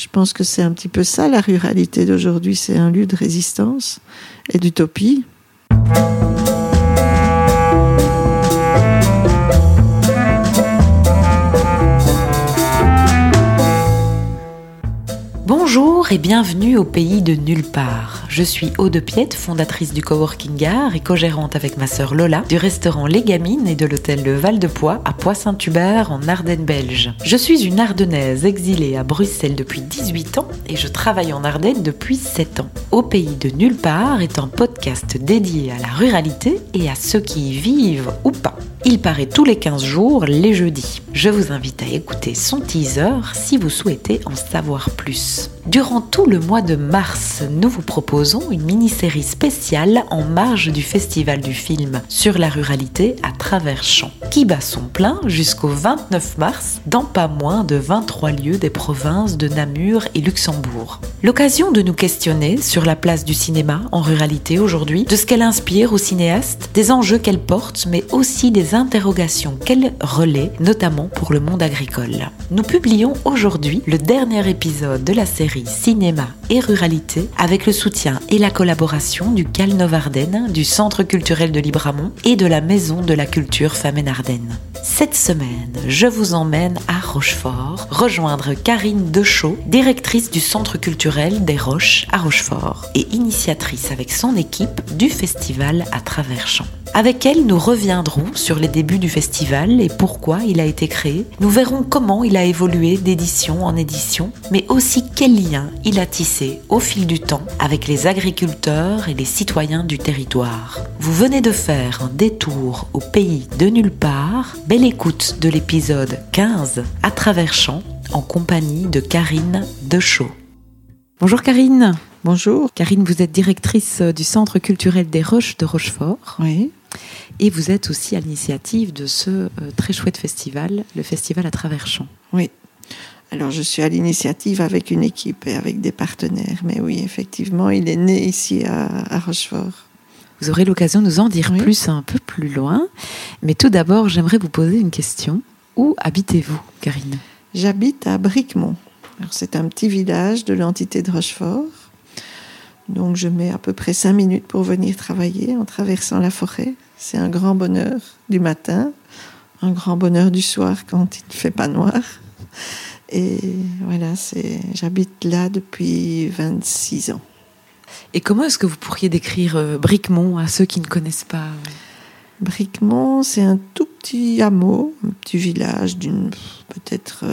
Je pense que c'est un petit peu ça la ruralité d'aujourd'hui, c'est un lieu de résistance et d'utopie. Et bienvenue au pays de nulle part. Je suis Aude Piette, fondatrice du Coworking Art et co-gérante avec ma sœur Lola du restaurant Les Gamines et de l'hôtel Le Val de Poix à Poix-Saint-Hubert en Ardennes belge. Je suis une Ardennaise exilée à Bruxelles depuis 18 ans et je travaille en Ardennes depuis 7 ans. Au pays de nulle part est un podcast dédié à la ruralité et à ceux qui y vivent ou pas. Il paraît tous les 15 jours, les jeudis. Je vous invite à écouter son teaser si vous souhaitez en savoir plus. Durant tout le mois de mars, nous vous proposons une mini-série spéciale en marge du Festival du film sur la ruralité à travers champs, qui bat son plein jusqu'au 29 mars dans pas moins de 23 lieux des provinces de Namur et Luxembourg. L'occasion de nous questionner sur la place du cinéma en ruralité aujourd'hui, de ce qu'elle inspire aux cinéastes, des enjeux qu'elle porte, mais aussi des interrogations qu'elle relaie, notamment pour le monde agricole. Nous publions aujourd'hui le dernier épisode de la série Cinéma et Ruralité avec le soutien et la collaboration du Cal Ardennes, du Centre culturel de Libramont et de la Maison de la Culture Femmes Ardennes. Cette semaine, je vous emmène à Rochefort rejoindre Karine Dechaud, directrice du Centre culturel des Roches à Rochefort et initiatrice avec son équipe du festival à travers champs. Avec elle, nous reviendrons sur les débuts du festival et pourquoi il a été créé. Nous verrons comment il a évolué d'édition en édition, mais aussi quel lien il a tissé au fil du temps avec les agriculteurs et les citoyens du territoire. Vous venez de faire un détour au pays de nulle part. Belle écoute de l'épisode 15 à travers champs en compagnie de Karine Dechaud. Bonjour Karine. Bonjour. Karine, vous êtes directrice du Centre culturel des Roches de Rochefort. Oui. Et vous êtes aussi à l'initiative de ce euh, très chouette festival, le festival à travers champs. Oui. Alors je suis à l'initiative avec une équipe et avec des partenaires. Mais oui, effectivement, il est né ici à, Rochefort. Vous aurez l'occasion de nous en dire plus un peu plus loin. Mais tout d'abord, j'aimerais vous poser une question. Où habitez-vous, Karine? J'habite à Bricmont. C'est un petit village de l'entité de Rochefort. Donc je mets à peu près cinq minutes pour venir travailler en traversant la forêt. C'est un grand bonheur du matin, un grand bonheur du soir quand il ne fait pas noir. Et voilà, j'habite là depuis 26 ans. Et comment est-ce que vous pourriez décrire euh, Bricmont à ceux qui ne connaissent pas Bricmont, c'est un tout petit hameau, un petit village d'une peut-être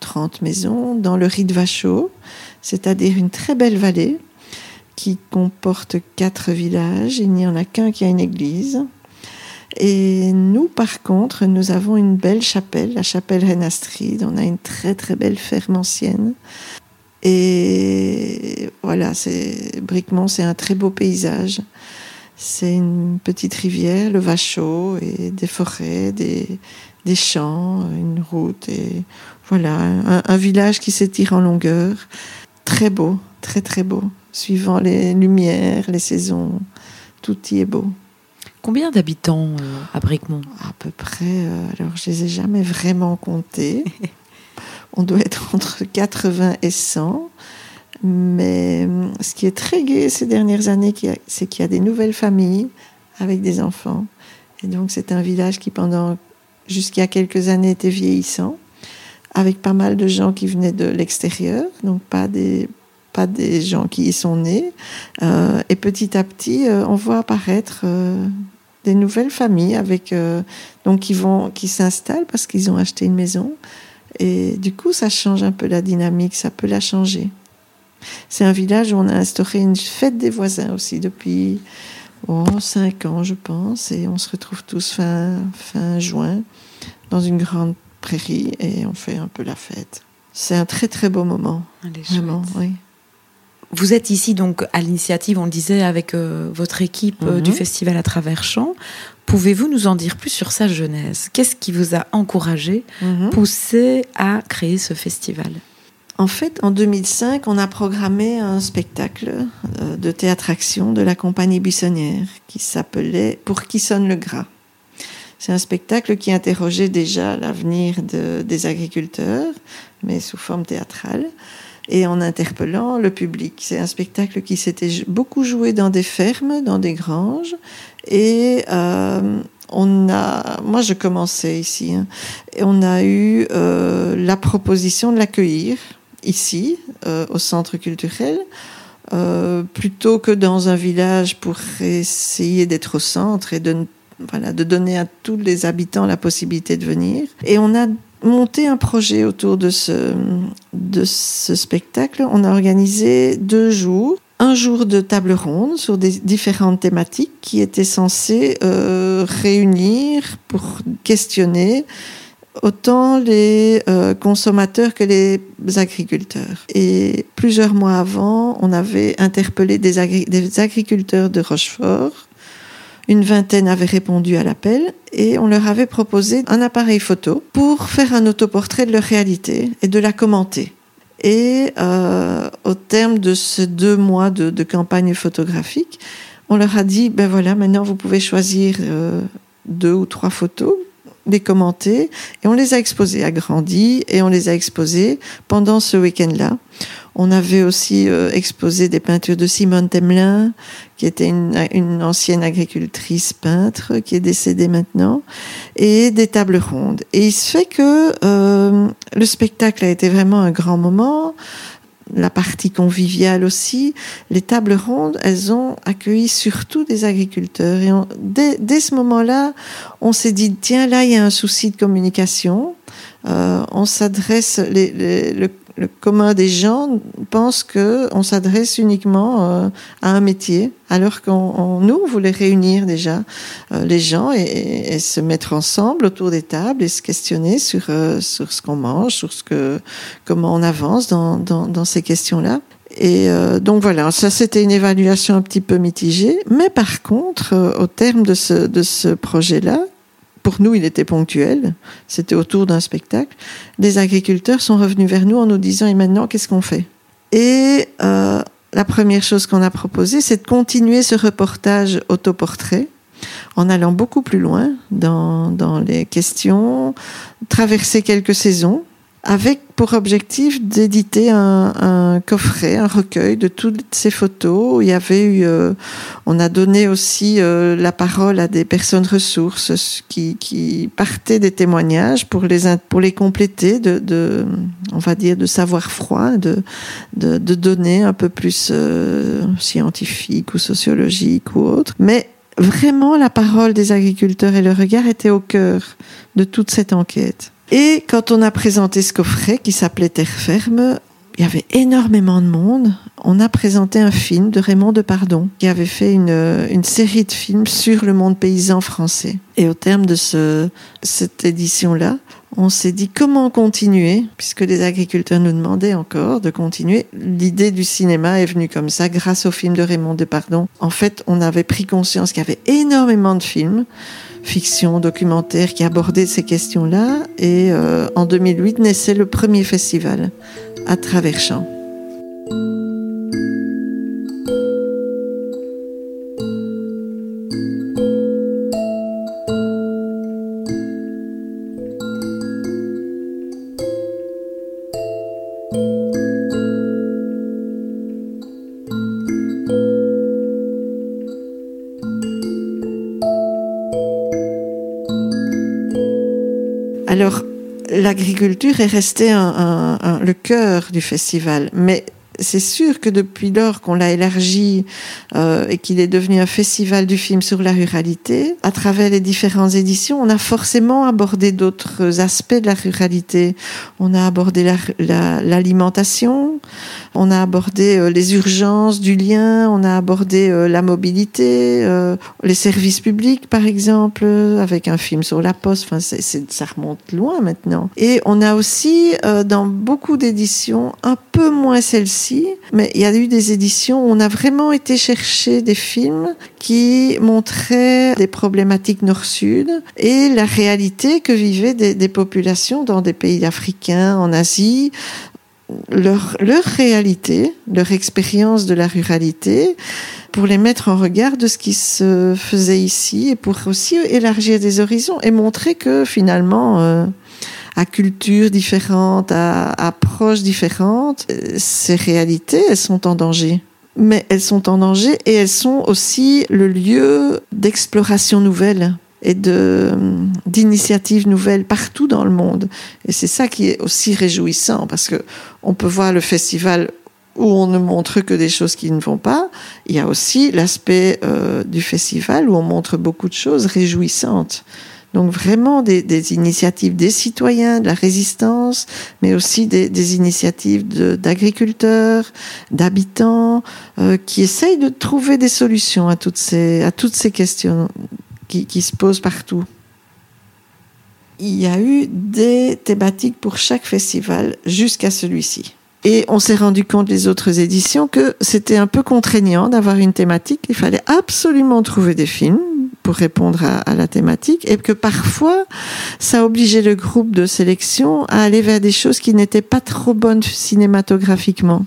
30 euh, maisons dans le Riz de c'est-à-dire une très belle vallée qui comporte quatre villages. Il n'y en a qu'un qui a une église. Et nous, par contre, nous avons une belle chapelle, la chapelle Renastrid. On a une très très belle ferme ancienne. Et voilà, c'est Bricmont, c'est un très beau paysage. C'est une petite rivière, le Vachot, et des forêts, des, des champs, une route, et voilà, un, un village qui s'étire en longueur. Très beau, très très beau suivant les lumières, les saisons. Tout y est beau. Combien d'habitants euh, à Bricmont? À peu près, euh, alors je les ai jamais vraiment comptés. On doit être entre 80 et 100. Mais euh, ce qui est très gai ces dernières années, c'est qu'il y a des nouvelles familles avec des enfants. Et donc c'est un village qui pendant jusqu'à quelques années était vieillissant, avec pas mal de gens qui venaient de l'extérieur, donc pas des pas des gens qui y sont nés. Euh, et petit à petit, euh, on voit apparaître des nouvelles familles avec donc qui qui s'installent parce qu'ils ont acheté une maison. Et du coup, ça change un peu la dynamique, ça peut la changer. C'est un village où on a instauré une fête des voisins aussi depuis oh, cinq ans, je pense, et on se retrouve tous fin, fin juin dans une grande prairie et on fait un peu la fête. C'est un très très beau moment. Vraiment, oui. Vous êtes ici donc à l'initiative, on le disait, avec euh, votre équipe euh, du mhm. festival à travers champs. Pouvez-vous nous en dire plus sur sa genèse? Qu'est-ce qui vous a encouragé, mhm. poussé à créer ce festival? En fait, en 2005, on a programmé un spectacle euh, de théâtre-action de la compagnie buissonnière qui s'appelait Pour qui sonne le gras. C'est un spectacle qui interrogeait déjà l'avenir de, des agriculteurs, mais sous forme théâtrale. Et en interpellant le public. C'est un spectacle qui s'était beaucoup joué dans des fermes, dans des granges, et euh, on a, moi je commençais ici, hein, et on a eu euh, la proposition de l'accueillir ici, euh, au centre culturel, plutôt que dans un village pour essayer d'être au centre et de, voilà, de donner à tous les habitants la possibilité de venir. Et on a monté un projet autour de ce, spectacle. On a organisé deux jours un jour de table ronde sur des différentes thématiques qui étaient censées euh, réunir pour questionner autant les euh, consommateurs que les agriculteurs. Et plusieurs mois avant, on avait interpellé des agriculteurs de Rochefort. Une vingtaine avaient répondu à l'appel et on leur avait proposé un appareil photo pour faire un autoportrait de leur réalité et de la commenter. Et euh, au terme de ces deux mois de, campagne photographique, on leur a dit, ben voilà, maintenant vous pouvez choisir euh, deux ou trois photos les commenter et on les a exposés à Grandi et on les a exposés pendant ce week-end-là. On avait aussi euh, exposé des peintures de Simone Temelin, qui était une, une, ancienne agricultrice peintre, qui est décédée maintenant, et des tables rondes. Et il se fait que euh, le spectacle a été vraiment un grand moment la partie conviviale aussi, les tables rondes, elles ont accueilli surtout des agriculteurs. Et dès, dès, ce moment-là, on s'est dit, tiens, là, il y a un souci de communication. Euh, on s'adresse, le le commun des gens pense que on s'adresse uniquement euh, à un métier, alors qu'on nous voulait réunir déjà euh, les gens et, et, se mettre ensemble autour des tables et se questionner sur euh, sur ce qu'on mange, sur ce que comment on avance dans dans, dans ces questions-là. Et donc voilà, ça c'était une évaluation un petit peu mitigée, mais par contre, au terme de ce de ce projet-là, pour nous, il était ponctuel. C'était autour d'un spectacle. Des agriculteurs sont revenus vers nous en nous disant et maintenant, qu'est-ce qu'on fait? Et euh, la première chose qu'on a proposée, c'est de continuer ce reportage autoportrait en allant beaucoup plus loin dans, dans les questions, traverser quelques saisons, avec pour objectif d'éditer un, un, coffret, un recueil de toutes ces photos. Il y avait eu, euh, on a donné aussi euh, la parole à des personnes ressources qui, qui partaient des témoignages pour les pour les compléter de, de on va dire de savoir froid, de de, de données un peu plus euh, scientifiques ou sociologiques ou autres, mais Vraiment, la parole des agriculteurs et le regard étaient au cœur de toute cette enquête. Et quand on a présenté ce coffret qui s'appelait Terre ferme, il y avait énormément de monde. On a présenté un film de Raymond Depardon qui avait fait une, série de films sur le monde paysan français. Et au terme de ce, cette édition-là, on s'est dit comment continuer, puisque les agriculteurs nous demandaient encore de continuer. L'idée du cinéma est venue comme ça, grâce au film de Raymond Depardon. En fait, on avait pris conscience qu'il y avait énormément de films fiction, documentaire qui abordait ces questions-là. Et euh, en 2008 naissait le premier festival à travers champs. L'agriculture est restée le cœur du festival, mais c'est sûr que depuis lors qu'on l'a élargi euh, et qu'il est devenu un festival du film sur la ruralité, à travers les différentes éditions, on a forcément abordé d'autres aspects de la ruralité. On a abordé l'alimentation, la, on a abordé euh, les urgences du lien, on a abordé euh, la mobilité, euh, les services publics par exemple, avec un film sur la poste. Enfin, c est, c est, ça remonte loin maintenant. Et on a aussi dans beaucoup d'éditions, un peu moins celle-ci, mais il y a eu des éditions où on a vraiment été chercher des films qui montraient des problématiques nord-sud et la réalité que vivaient des, des populations dans des pays africains, en Asie, leur, leur réalité, leur expérience de la ruralité, pour les mettre en regard de ce qui se faisait ici et pour aussi élargir des horizons et montrer que finalement, euh, à cultures différentes, à approches différentes, ces réalités, elles sont en danger. Mais elles sont en danger et elles sont aussi le lieu d'exploration nouvelle et d'initiatives nouvelles partout dans le monde. Et c'est ça qui est aussi réjouissant parce que on peut voir le festival où on ne montre que des choses qui ne vont pas. Il y a aussi l'aspect euh, du festival où on montre beaucoup de choses réjouissantes. Donc vraiment des, des, initiatives des citoyens, de la résistance, mais aussi des, des initiatives d'agriculteurs, d'habitants, euh, qui essayent de trouver des solutions à toutes ces, à toutes ces questions qui, se posent partout. Il y a eu des thématiques pour chaque festival jusqu'à celui-ci. Et on s'est rendu compte les autres éditions que c'était un peu contraignant d'avoir une thématique. Il fallait absolument trouver des films pour répondre à, la thématique et que parfois ça obligeait le groupe de sélection à aller vers des choses qui n'étaient pas trop bonnes cinématographiquement.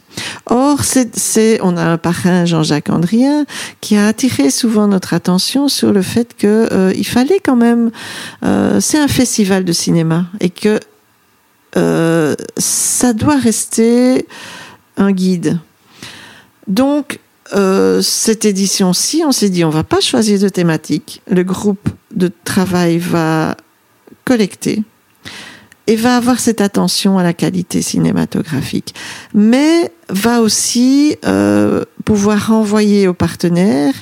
Or, c'est, on a un parrain, Jean-Jacques Andrien, qui a attiré souvent notre attention sur le fait que euh, il fallait quand même, euh, c'est un festival de cinéma et que euh, ça doit rester un guide. Donc, euh, cette édition-ci, on s'est dit, on va pas choisir de thématique. Le groupe de travail va collecter et va avoir cette attention à la qualité cinématographique, mais va aussi euh, pouvoir renvoyer aux partenaires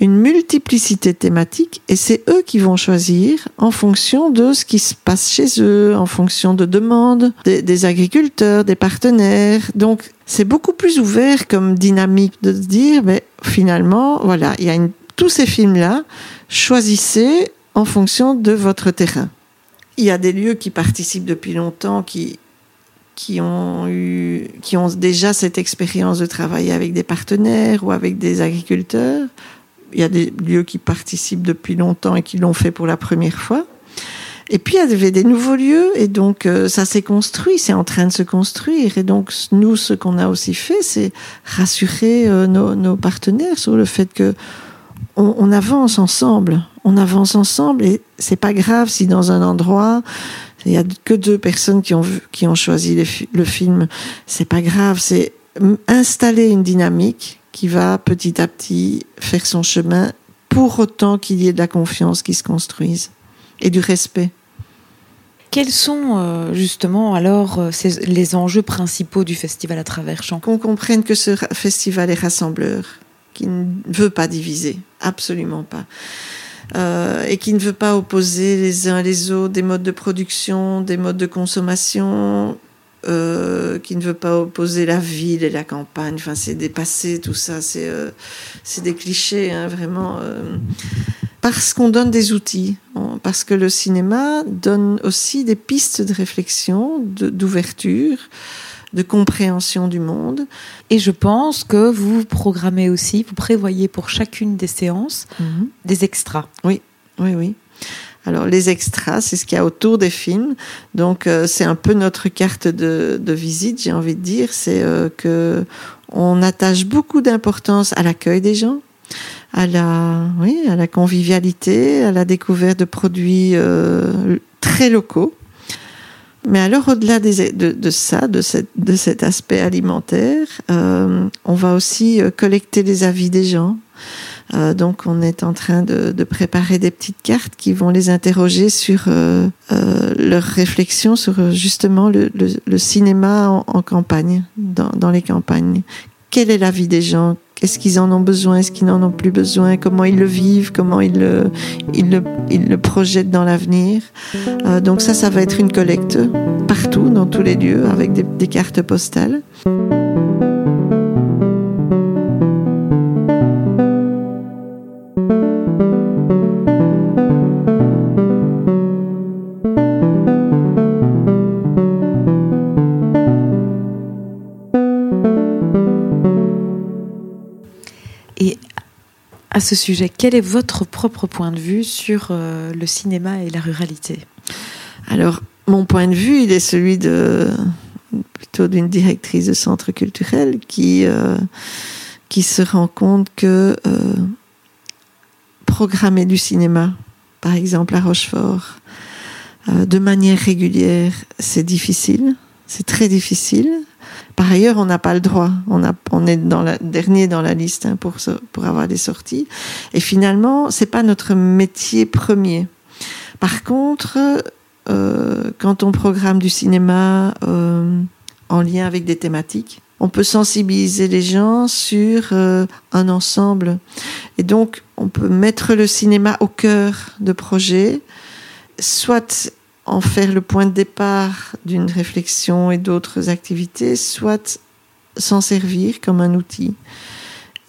une multiplicité de thématiques et c'est eux qui vont choisir en fonction de ce qui se passe chez eux, en fonction de demandes des, des agriculteurs, des partenaires. Donc c'est beaucoup plus ouvert comme dynamique de se dire, mais finalement, voilà, il y a tous ces films-là, choisissez en fonction de votre terrain il y a des lieux qui participent depuis longtemps, qui, qui, ont, eu, qui ont déjà cette expérience de travailler avec des partenaires ou avec des agriculteurs. Il y a des lieux qui participent depuis longtemps et qui l'ont fait pour la première fois. Et puis il y avait des nouveaux lieux et donc euh, ça s'est construit, c'est en train de se construire. Et donc nous, ce qu'on a aussi fait, c'est rassurer euh, nos, partenaires sur le fait que on, avance ensemble on avance ensemble et c'est pas grave si dans un endroit il y a que deux personnes qui ont qui ont choisi le film. C'est pas grave, c'est installer une dynamique qui va petit à petit faire son chemin pour autant qu'il y ait de la confiance qui se construise et du respect. Quels sont euh, justement alors euh, les enjeux principaux du festival à travers champs Qu'on comprenne que ce festival est rassembleur, qui ne veut pas diviser, absolument pas euh, et qui ne veut pas opposer les uns les autres des modes de production, des modes de consommation, qui ne veut pas opposer la ville et la campagne. Enfin, c'est dépassé tout ça. C'est des clichés, hein, vraiment. Parce qu'on donne des outils, parce que le cinéma donne aussi des pistes de réflexion, d'ouverture de compréhension du monde. Et je pense que vous programmez aussi, vous prévoyez pour chacune des séances mm -hmm. des extras. Oui, oui, oui. Alors les extras, c'est ce qu'il y a autour des films. Donc euh, c'est un peu notre carte de, de visite, j'ai envie de dire. C'est euh, que on attache beaucoup d'importance à l'accueil des gens, à la, oui, à la convivialité, à la découverte de produits euh, très locaux. Mais alors, au-delà de, ça, de, cet aspect alimentaire, euh, on va aussi euh, collecter les avis des gens. Donc, on est en train de, préparer des petites cartes qui vont les interroger sur leurs réflexions sur justement le, cinéma en, en campagne, dans, dans, les campagnes. Quel est l'avis des gens? Est-ce qu'ils en ont besoin? Est-ce qu'ils n'en ont plus besoin? Comment ils le vivent? Comment ils le, ils le, ils le projettent dans l'avenir? Euh, Donc ça, ça va être une collecte partout, dans tous les lieux, avec des, des cartes postales. Ce sujet, quel est votre propre point de vue sur euh, le cinéma et la ruralité? Alors, mon point de vue, il est celui de plutôt d'une directrice de centre culturel qui, euh, qui se rend compte que euh, programmer du cinéma, par exemple à Rochefort, de manière régulière, c'est difficile. C'est très difficile. Par ailleurs, on n'a pas le droit. On, est dans dernier dans la liste hein, pour, pour avoir des sorties. Et finalement, c'est pas notre métier premier. Par contre, euh, quand on programme du cinéma euh, en lien avec des thématiques, on peut sensibiliser les gens sur euh, un ensemble. Et donc, on peut mettre le cinéma au cœur de projets, soit en faire le point de départ d'une réflexion et d'autres activités, soit s'en servir comme un outil.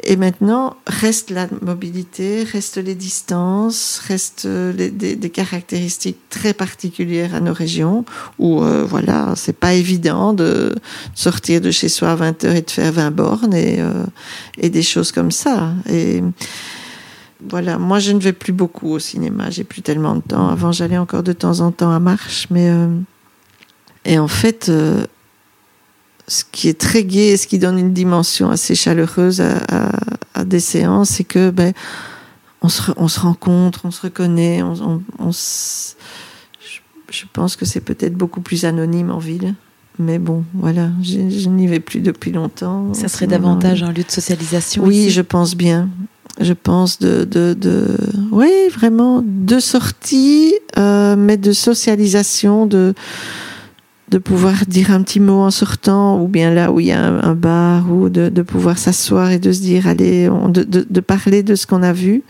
Et maintenant, reste la mobilité, reste les distances, reste des, caractéristiques très particulières à nos régions où, euh, voilà, c'est pas évident de sortir de chez soi à 20 heures et de faire 20 bornes et, euh, et des choses comme ça. Et voilà, moi je ne vais plus beaucoup au cinéma, j'ai plus tellement de temps. Avant, j'allais encore de temps en temps à marche, mais. Euh, et en fait, euh, ce qui est très gai et ce qui donne une dimension assez chaleureuse à, à, à des séances, c'est que ben, on, se, on se rencontre, on se reconnaît, on, on, on se... je pense que c'est peut-être beaucoup plus anonyme en ville. Mais bon, voilà, je, je n'y vais plus depuis longtemps. Ça serait davantage un lieu de socialisation Oui, je pense bien. Je pense de, de, oui, vraiment, de sortie, euh, mais de socialisation, de, de pouvoir dire un petit mot en sortant, ou bien là où il y a un, bar, ou de, de pouvoir s'asseoir et de se dire, allez, de, de, parler de ce qu'on a vu.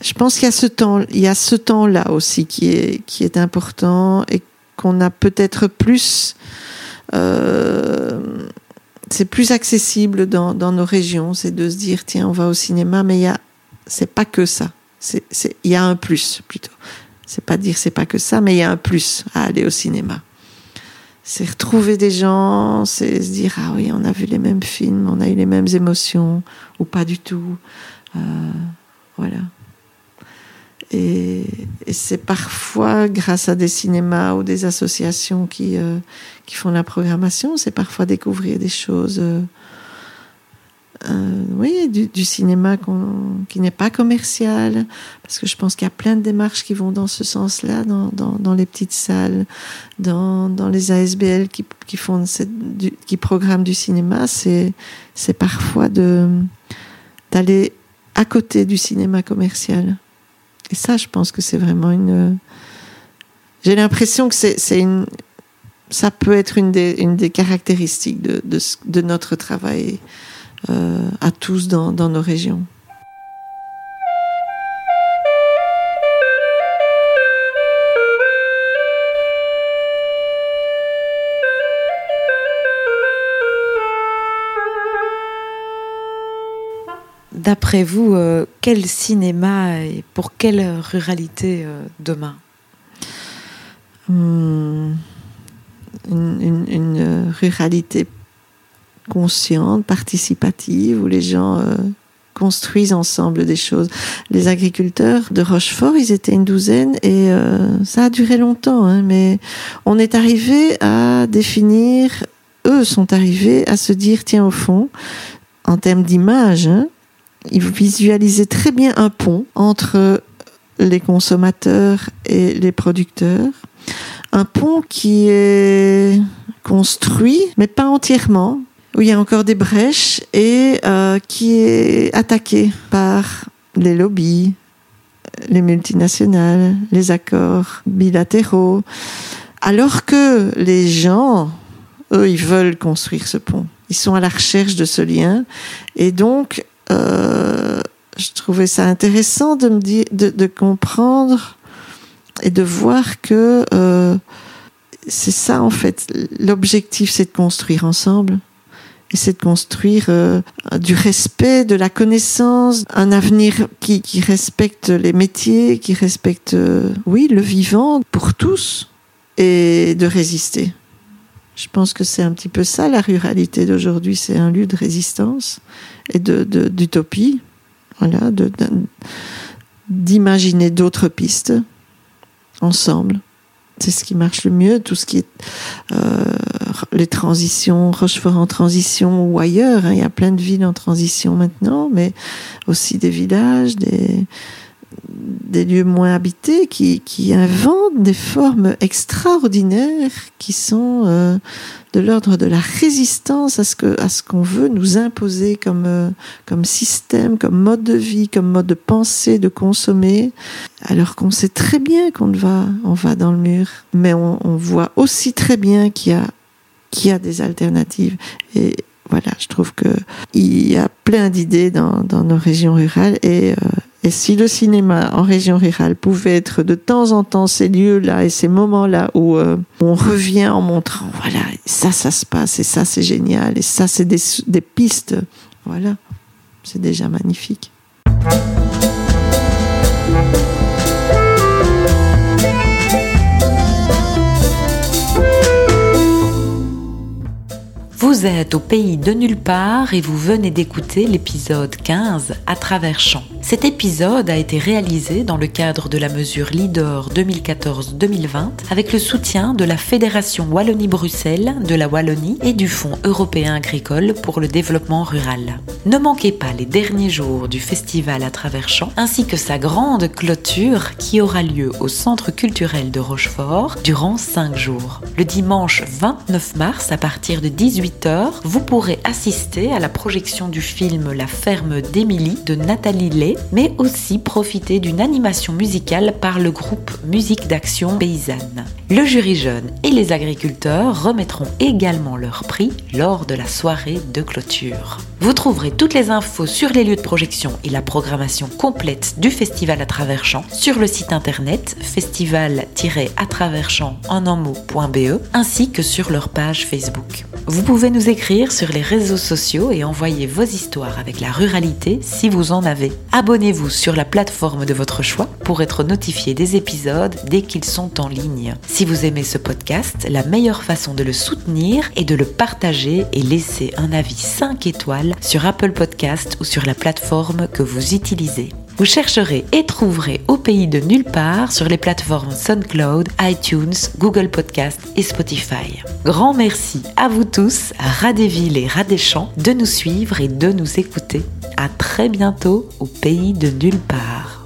Je pense qu'il y a ce temps, il y a ce temps-là aussi qui est, qui est important et qu'on a peut-être plus, euh, c'est plus accessible dans, dans nos régions, c'est de se dire, tiens, on va au cinéma, mais il y a, c'est pas que ça. C'est, il y a un plus, plutôt. C'est pas dire c'est pas que ça, mais il y a un plus à aller au cinéma c'est retrouver des gens, c'est se dire ah oui, on a vu les mêmes films, on a eu les mêmes émotions ou pas du tout, euh, voilà. Et, c'est parfois grâce à des cinémas ou des associations qui euh, qui font la programmation, c'est parfois découvrir des choses. Euh, euh, oui, du, cinéma qui n'est pas commercial, parce que je pense qu'il y a plein de démarches qui vont dans ce sens-là, dans, dans, les petites salles, dans, dans les ASBL qui, qui, font qui programment du cinéma, c'est parfois d'aller à côté du cinéma commercial. Et ça, je pense que c'est vraiment une. J'ai l'impression que c'est une. Ça peut être une des, caractéristiques de, notre travail euh, à tous dans nos régions. D'après vous, euh, quel cinéma et pour quelle ruralité euh, demain hum, une, une, ruralité consciente, participative, où les gens euh, construisent ensemble des choses. Les agriculteurs de Rochefort, ils étaient une douzaine et euh, ça a duré longtemps, hein, mais on est arrivé à définir, eux sont arrivés à se dire, tiens, au fond, en termes d'image, hein, ils visualisaient très bien un pont entre les consommateurs et les producteurs. Un pont qui est construit, mais pas entièrement, où il y a encore des brèches et euh, qui est attaqué par les lobbies, les multinationales, les accords bilatéraux, alors que les gens, eux, ils veulent construire ce pont. Ils sont à la recherche de ce lien et donc euh, je trouvais ça intéressant de me dire, de, comprendre et de voir que euh, c'est ça en fait. L'objectif, c'est de construire ensemble et c'est de construire euh, du respect, de la connaissance, un avenir qui, respecte les métiers, qui respecte, oui, le vivant pour tous, et de résister. Je pense que c'est un petit peu ça la ruralité d'aujourd'hui, c'est un lieu de résistance et d'utopie, voilà, d'imaginer d'autres pistes ensemble c'est ce qui marche le mieux, tout ce qui est euh, les transitions, Rochefort en transition ou ailleurs. Hein. Il y a plein de villes en transition maintenant, mais aussi des villages, des des lieux moins habités qui, inventent des formes extraordinaires qui sont euh, de l'ordre de la résistance à ce que ce qu'on veut nous imposer comme euh, comme système, comme mode de vie, comme mode de pensée, de consommer, alors qu'on sait très bien qu'on va on va dans le mur, mais on, voit aussi très bien qu'il y a qu'il y a des alternatives. Et voilà, je trouve que il y a plein d'idées dans, dans nos régions rurales et euh, et si le cinéma en région rurale pouvait être de temps en temps ces lieux-là et ces moments-là où euh, on revient en montrant, voilà, ça, ça se passe, et ça, c'est génial, et ça, c'est des, des pistes, voilà, c'est déjà magnifique. Vous êtes au pays de nulle part et vous venez d'écouter l'épisode 15 à travers champs. Cet épisode a été réalisé dans le cadre de la mesure Leader 2014-2020 avec le soutien de la Fédération Wallonie-Bruxelles, de la Wallonie et du Fonds européen agricole pour le développement rural. Ne manquez pas les derniers jours du festival à travers champs ainsi que sa grande clôture qui aura lieu au Centre culturel de Rochefort durant 5 jours. Le dimanche 29 mars à partir de 18h, vous pourrez assister à la projection du film La ferme d'Émilie de Nathalie Lay mais aussi profiter d'une animation musicale par le groupe Musique d'Action Paysanne. Le jury jeune et les agriculteurs remettront également leur prix lors de la soirée de clôture. Vous trouverez toutes les infos sur les lieux de projection et la programmation complète du festival à travers champs sur le site internet festival-à-travers-champs en un mot.be ainsi que sur leur page Facebook. Vous pouvez nous écrire sur les réseaux sociaux et envoyer vos histoires avec la ruralité si vous en avez. Abonnez-vous sur la plateforme de votre choix pour être notifié des épisodes dès qu'ils sont en ligne. Si vous aimez ce podcast, la meilleure façon de le soutenir est de le partager et laisser un avis 5 étoiles sur Apple Podcast ou sur la plateforme que vous utilisez. Vous chercherez et trouverez au pays de nulle part sur les plateformes SoundCloud, iTunes, Google Podcast et Spotify. Grand merci à vous tous, à villes et Champs, de nous suivre et de nous écouter. À très bientôt au pays de nulle part.